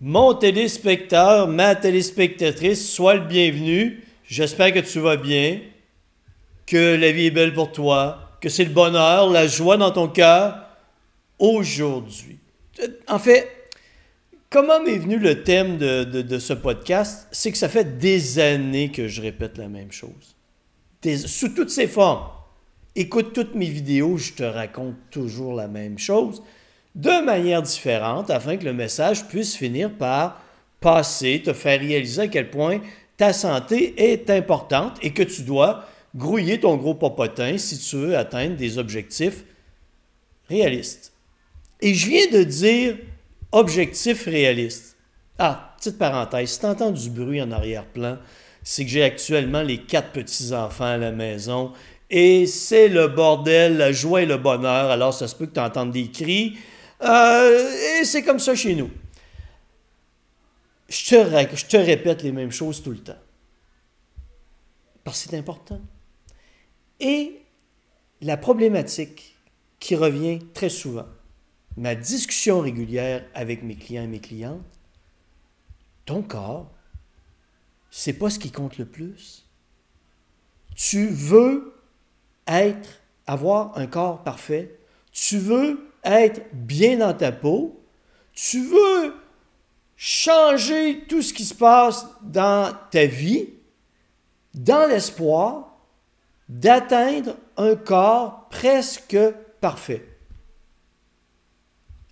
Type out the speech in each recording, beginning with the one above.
Mon téléspectateur, ma téléspectatrice, sois le bienvenu. J'espère que tu vas bien, que la vie est belle pour toi, que c'est le bonheur, la joie dans ton cœur aujourd'hui. En fait, comment m'est venu le thème de, ce podcast? C'est que ça fait des années que je répète la même chose. sous toutes ses formes. Écoute toutes mes vidéos, je te raconte toujours la même chose de manière différente afin que le message puisse finir par passer, te faire réaliser à quel point ta santé est importante et que tu dois grouiller ton gros popotin si tu veux atteindre des objectifs réalistes. Et je viens de dire objectif réaliste. Ah, petite parenthèse, si tu entends du bruit en arrière-plan, c'est que j'ai actuellement les quatre petits-enfants à la maison et c'est le bordel, la joie et le bonheur. Alors, ça se peut que tu entendes des cris. Euh, et c'est comme ça chez nous. Je te, répète les mêmes choses tout le temps. Parce que c'est important. Et la problématique qui revient très souvent, ma discussion régulière avec mes clients et mes clientes, ton corps, c'est pas ce qui compte le plus. Tu veux être, avoir un corps parfait. Tu veux être bien dans ta peau. Tu veux changer tout ce qui se passe dans ta vie dans l'espoir d'atteindre un corps presque parfait,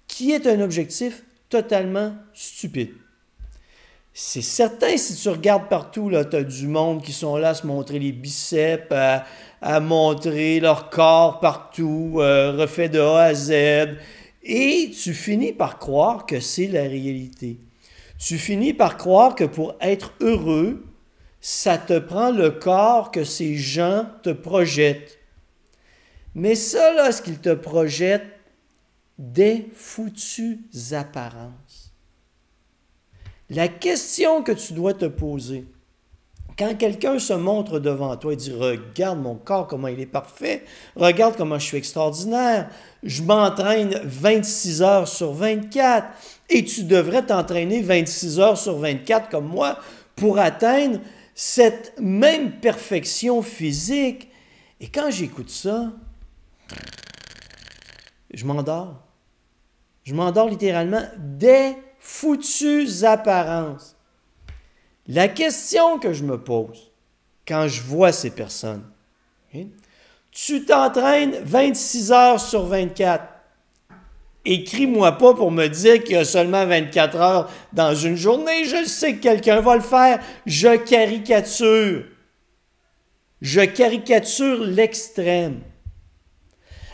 qui est un objectif totalement stupide. C'est certain, si tu regardes partout, tu as du monde qui sont là à se montrer les biceps, montrer leur corps partout, euh, refait de A à Z, et tu finis par croire que c'est la réalité. Tu finis par croire que pour être heureux, ça te prend le corps que ces gens te projettent. Mais ça, là, ce qu'ils te projettent, des foutues apparences. La question que tu dois te poser, quand quelqu'un se montre devant toi et dit Regarde mon corps, comment il est parfait, regarde comment je suis extraordinaire, je m'entraîne 26 heures sur 24, et tu devrais t'entraîner 26 heures sur 24 comme moi pour atteindre cette même perfection physique. Et quand j'écoute ça, je m'endors. Je m'endors littéralement des foutues apparences. La question que je me pose quand je vois ces personnes, tu t'entraînes 26 heures sur 24. Écris-moi pas pour me dire qu'il y a seulement 24 heures dans une journée. Je sais que quelqu'un va le faire. Je caricature. Je caricature l'extrême.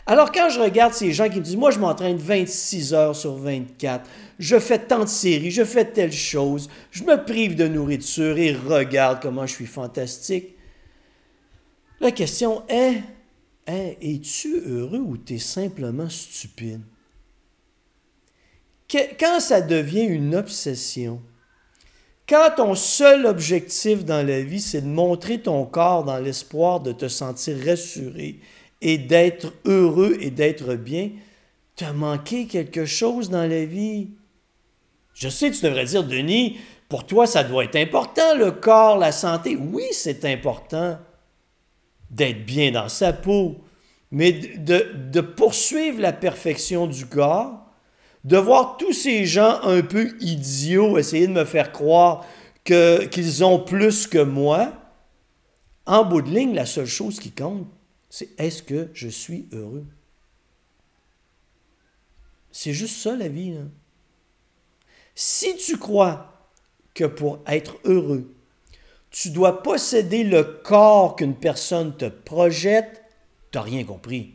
Alors quand je regarde ces gens qui me disent, moi je m'entraîne 26 heures sur 24, je fais tant de séries, je fais telle chose, je me prive de nourriture et regarde comment je suis fantastique. La question est, es-tu heureux ou tu es simplement stupide? quand ça devient une obsession, quand ton seul objectif dans la vie, c'est de montrer ton corps dans l'espoir de te sentir rassuré et d'être heureux et d'être bien, tu manqué quelque chose dans la vie? Je sais, tu devrais dire, Denis, pour toi, ça doit être important, le corps, la santé. Oui, c'est important d'être bien dans sa peau, mais de, de poursuivre la perfection du corps, de voir tous ces gens un peu idiots essayer de me faire croire qu'ils ont plus que moi, en bout de ligne, la seule chose qui compte, c'est est-ce que je suis heureux? C'est juste ça la vie. Si tu crois que pour être heureux, tu dois posséder le corps qu'une personne te projette, tu n'as rien compris.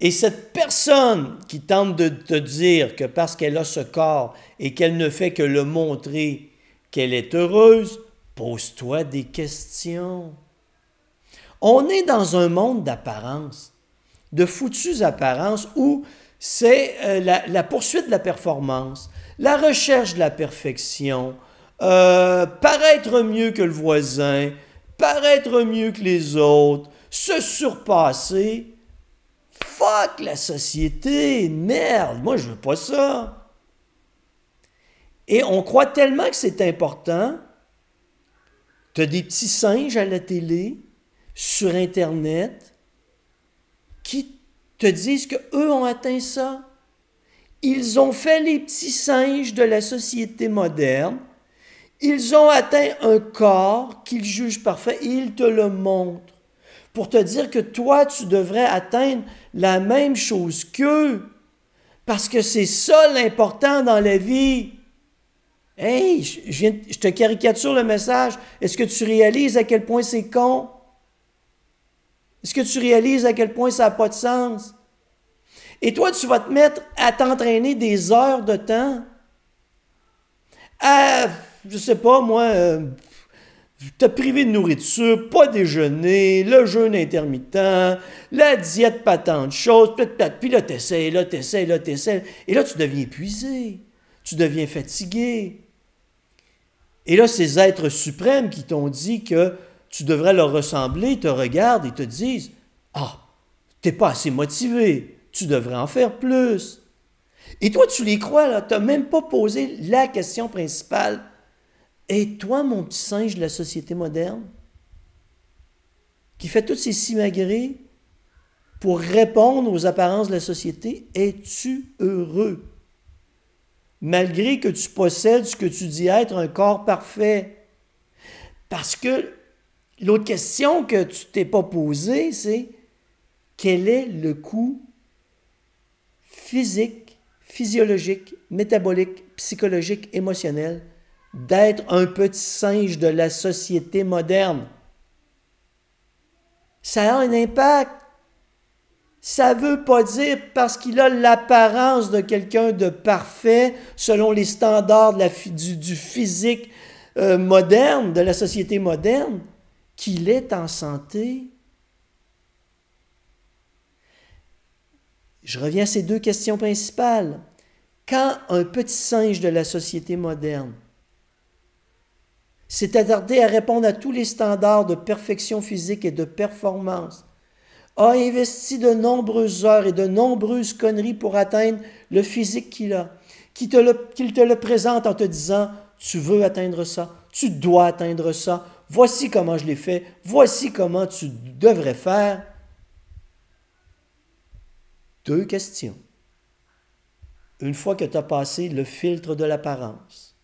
Et cette personne qui tente de te dire que parce qu'elle a ce corps et qu'elle ne fait que le montrer qu'elle est heureuse, pose-toi des questions. On est dans un monde d'apparence, de foutues apparences où c'est euh, la, poursuite de la performance, la recherche de la perfection, euh, paraître mieux que le voisin, paraître mieux que les autres, se surpasser Fuck la société, merde, moi je veux pas ça. Et on croit tellement que c'est important. Tu as des petits singes à la télé, sur Internet, qui te disent qu'eux ont atteint ça. Ils ont fait les petits singes de la société moderne. Ils ont atteint un corps qu'ils jugent parfait et ils te le montrent pour te dire que toi, tu devrais atteindre la même chose qu'eux. Parce que c'est ça l'important dans la vie. Hey, je, je te caricature le message. Est-ce que tu réalises à quel point c'est con? Est-ce que tu réalises à quel point ça n'a pas de sens? Et toi, tu vas te mettre à t'entraîner des heures de temps à, je sais pas, moi, euh, te priver de nourriture, pas déjeuner, le jeûne intermittent, la diète de choses, puis là, t'essayes, là, t'essayes, là, t'essayes. Et là, tu deviens épuisé, tu deviens fatigué. Et là, ces êtres suprêmes qui t'ont dit que tu devrais leur ressembler, te regardent et te disent Ah, t'es pas assez motivé, tu devrais en faire plus. Et toi, tu les crois, là, tu n'as même pas posé la question principale. Et toi, mon petit singe de la société moderne, qui fait toutes ces simagrées pour répondre aux apparences de la société, es-tu heureux? Malgré que tu possèdes ce que tu dis être un corps parfait. Parce que l'autre question que tu t'es pas posée, c'est quel est le coût physique, physiologique, métabolique, psychologique, émotionnel d'être un petit singe de la société moderne? Ça a un impact. Ça ne veut pas dire parce qu'il a l'apparence de quelqu'un de parfait selon les standards du, physique euh, moderne, de la société moderne, qu'il est en santé. Je reviens à ces deux questions principales. Quand un petit singe de la société moderne s'est attardé à répondre à tous les standards de perfection physique et de performance, a investi de nombreuses heures et de nombreuses conneries pour atteindre le physique qu'il a, qu'il te, le présente en te disant, tu veux atteindre ça, tu dois atteindre ça, voici comment je l'ai fait, voici comment tu devrais faire, deux questions. Une fois que tu as passé le filtre de l'apparence,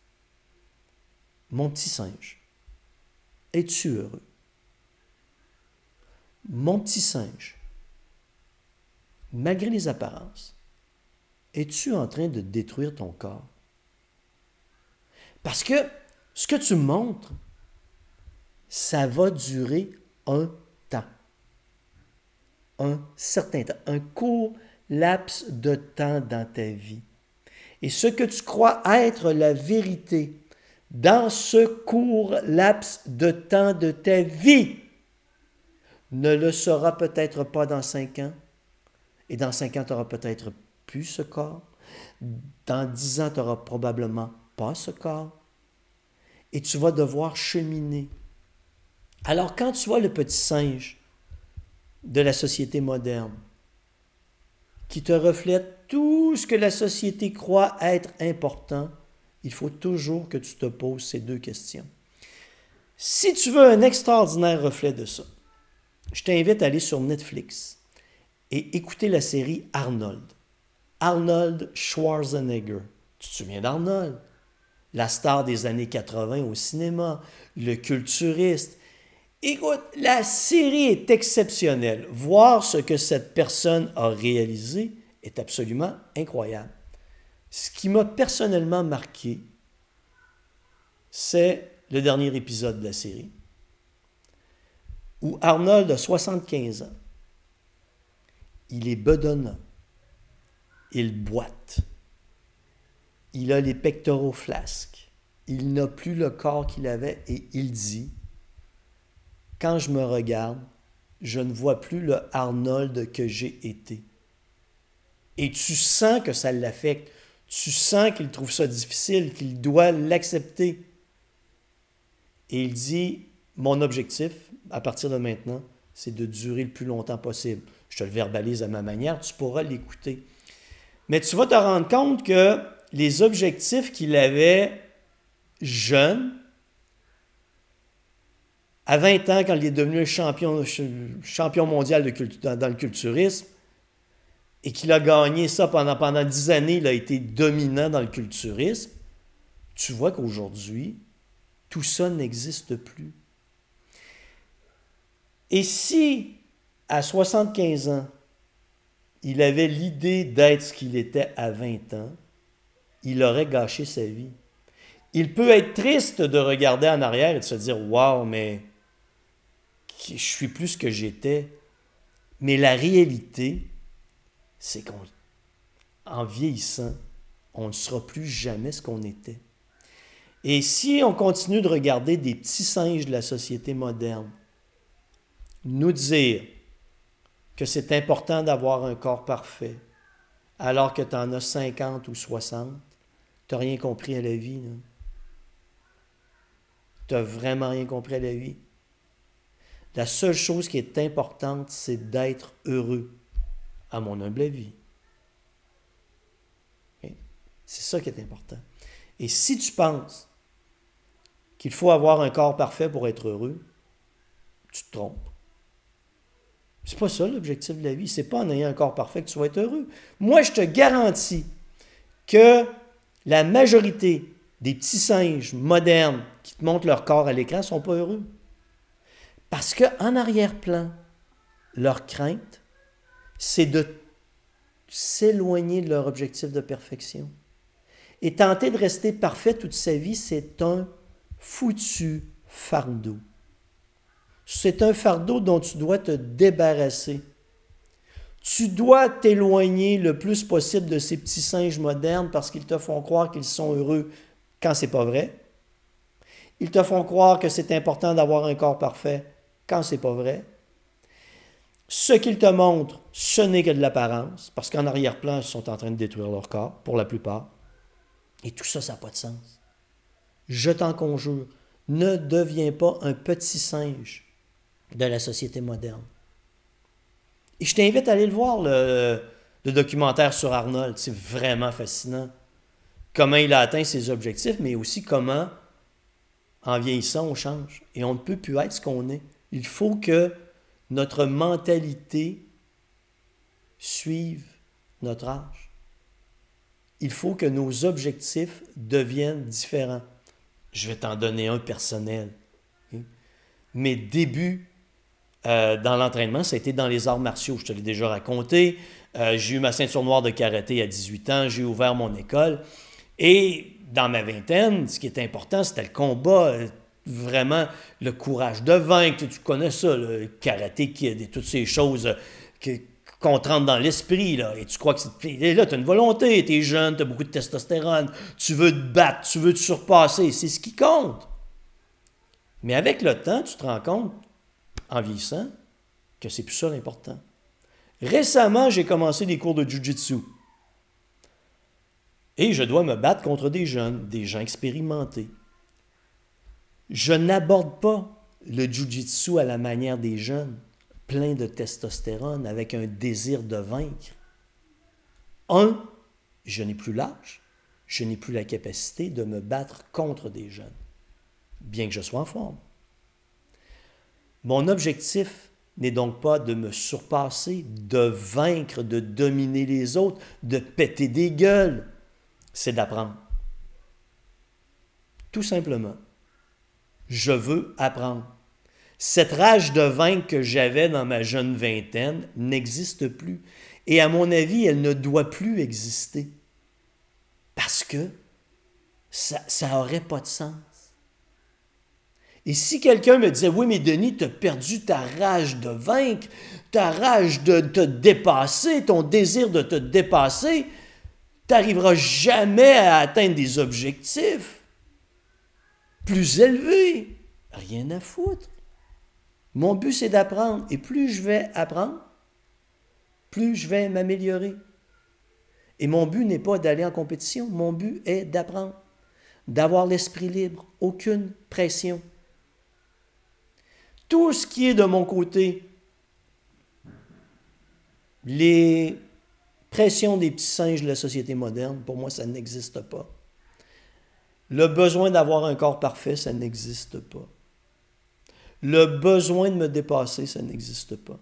mon petit singe, es-tu heureux? Mon petit singe, malgré les apparences, es-tu en train de détruire ton corps? Parce que ce que tu montres, ça va durer un temps. Un certain temps, un court laps de temps dans ta vie. Et ce que tu crois être la vérité dans ce court laps de temps de ta vie ne le sera peut-être pas dans cinq ans. Et dans cinq ans, tu n'auras peut-être plus ce corps. Dans dix ans, tu n'auras probablement pas ce corps. Et tu vas devoir cheminer. Alors quand tu vois le petit singe de la société moderne, qui te reflète tout ce que la société croit être important, il faut toujours que tu te poses ces deux questions. Si tu veux un extraordinaire reflet de ça, je t'invite à aller sur Netflix et écouter la série Arnold. Arnold Schwarzenegger. Tu te souviens d'Arnold? La star des années 80 au cinéma, le culturiste, Écoute, la série est exceptionnelle. Voir ce que cette personne a réalisé est absolument incroyable. Ce qui m'a personnellement marqué, c'est le dernier épisode de la série, où Arnold a 75 ans. Il est bedonnant. Il boite. Il a les pectoraux flasques. Il n'a plus le corps qu'il avait et il dit quand je me regarde, je ne vois plus le Arnold que j'ai été. Et tu sens que ça l'affecte. Tu sens qu'il trouve ça difficile, qu'il doit l'accepter. Et il dit, mon objectif, à partir de maintenant, c'est de durer le plus longtemps possible. Je te le verbalise à ma manière, tu pourras l'écouter. Mais tu vas te rendre compte que les objectifs qu'il avait jeune, à 20 ans, quand il est devenu champion, champion mondial dans, le culturisme, et qu'il a gagné ça pendant, pendant 10 années, il a été dominant dans le culturisme, tu vois qu'aujourd'hui, tout ça n'existe plus. Et si, à 75 ans, il avait l'idée d'être ce qu'il était à 20 ans, il aurait gâché sa vie. Il peut être triste de regarder en arrière et de se dire Waouh, mais je suis plus ce que j'étais. Mais la réalité, c'est qu'en vieillissant, on ne sera plus jamais ce qu'on était. Et si on continue de regarder des petits singes de la société moderne, nous dire que c'est important d'avoir un corps parfait, alors que tu en as 50 ou 60, tu n'as rien compris à la vie. Tu n'as vraiment rien compris à la vie. La seule chose qui est importante, c'est d'être heureux, à mon humble avis. C'est ça qui est important. Et si tu penses qu'il faut avoir un corps parfait pour être heureux, tu te trompes. C'est pas ça l'objectif de la vie. C'est pas en ayant un corps parfait que tu vas être heureux. Moi, je te garantis que la majorité des petits singes modernes qui te montrent leur corps à l'écran ne sont pas heureux. Parce qu'en arrière-plan, leur crainte, c'est de s'éloigner de leur objectif de perfection. Et tenter de rester parfait toute sa vie, c'est un foutu fardeau. C'est un fardeau dont tu dois te débarrasser. Tu dois t'éloigner le plus possible de ces petits singes modernes parce qu'ils te font croire qu'ils sont heureux quand c'est pas vrai. Ils te font croire que c'est important d'avoir un corps parfait quand c'est pas vrai. Ce qu'ils te montrent, ce n'est que de l'apparence, parce qu'en arrière-plan, ils sont en train de détruire leur corps, pour la plupart. Et tout ça, ça n'a pas de sens je t'en conjure, ne deviens pas un petit singe de la société moderne. Et je t'invite à aller le voir, le, documentaire sur Arnold. C'est vraiment fascinant. Comment il a atteint ses objectifs, mais aussi comment, en vieillissant, on change. Et on ne peut plus être ce qu'on est. Il faut que notre mentalité suive notre âge. Il faut que nos objectifs deviennent différents. Je vais t'en donner un personnel. Mes débuts euh, dans l'entraînement, ça a été dans les arts martiaux. Je te l'ai déjà raconté. Euh, j'ai eu ma ceinture noire de karaté à 18 ans. J'ai ouvert mon école. Et dans ma vingtaine, ce qui est important, c'était le combat. Euh, vraiment, le courage de vaincre. Tu connais ça, le karaté kid et toutes ces choses qu'on te rentre dans l'esprit, là, et tu crois que c'est... là, tu as une volonté, tu es jeune, tu as beaucoup de testostérone, tu veux te battre, tu veux te surpasser, c'est ce qui compte. Mais avec le temps, tu te rends compte, en vieillissant, que c'est plus ça l'important. Récemment, j'ai commencé des cours de Jiu-Jitsu. Et je dois me battre contre des jeunes, des gens expérimentés. Je n'aborde pas le Jiu-Jitsu à la manière des jeunes plein de testostérone, avec un désir de vaincre. Un, je n'ai plus l'âge, je n'ai plus la capacité de me battre contre des jeunes, bien que je sois en forme. Mon objectif n'est donc pas de me surpasser, de vaincre, de dominer les autres, de péter des gueules, c'est d'apprendre. Tout simplement. Je veux apprendre. Cette rage de vaincre que j'avais dans ma jeune vingtaine n'existe plus. Et à mon avis, elle ne doit plus exister. Parce que ça n'aurait pas de sens. Et si quelqu'un me disait, oui, mais Denis, tu as perdu ta rage de vaincre, ta rage de te dépasser, ton désir de te dépasser, tu n'arriveras jamais à atteindre des objectifs plus élevés. Rien à foutre. Mon but, c'est d'apprendre. Et plus je vais apprendre, plus je vais m'améliorer. Et mon but n'est pas d'aller en compétition. Mon but est d'apprendre, d'avoir l'esprit libre, aucune pression. Tout ce qui est de mon côté, les pression des petits singes de la société moderne, pour moi, ça n'existe pas. Le besoin d'avoir un corps parfait, ça n'existe pas. Le besoin de me dépasser, ça n'existe pas.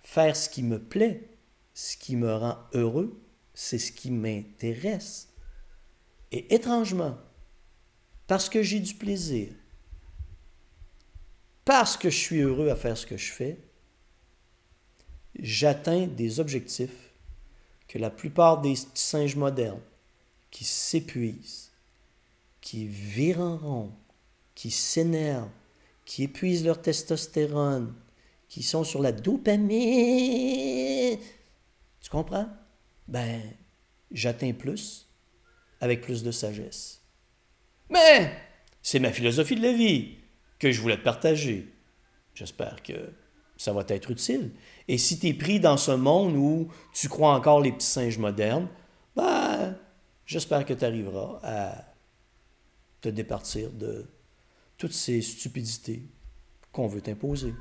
Faire ce qui me plaît, ce qui me rend heureux, c'est ce qui m'intéresse. Et étrangement, parce que j'ai du plaisir, parce que je suis heureux à faire ce que je fais, j'atteins des objectifs que la plupart des singes modernes qui s'épuisent, qui virent en rond, qui s'énervent, qui épuisent leur testostérone, qui sont sur la dopamine. Tu comprends? Ben, j'atteins plus avec plus de sagesse. Mais c'est ma philosophie de la vie que je voulais te partager. J'espère que ça va t'être utile. Et si tu es pris dans ce monde où tu crois encore les petits singes modernes, ben, j'espère que tu arriveras à te départir de toutes ces stupidités qu'on veut t'imposer.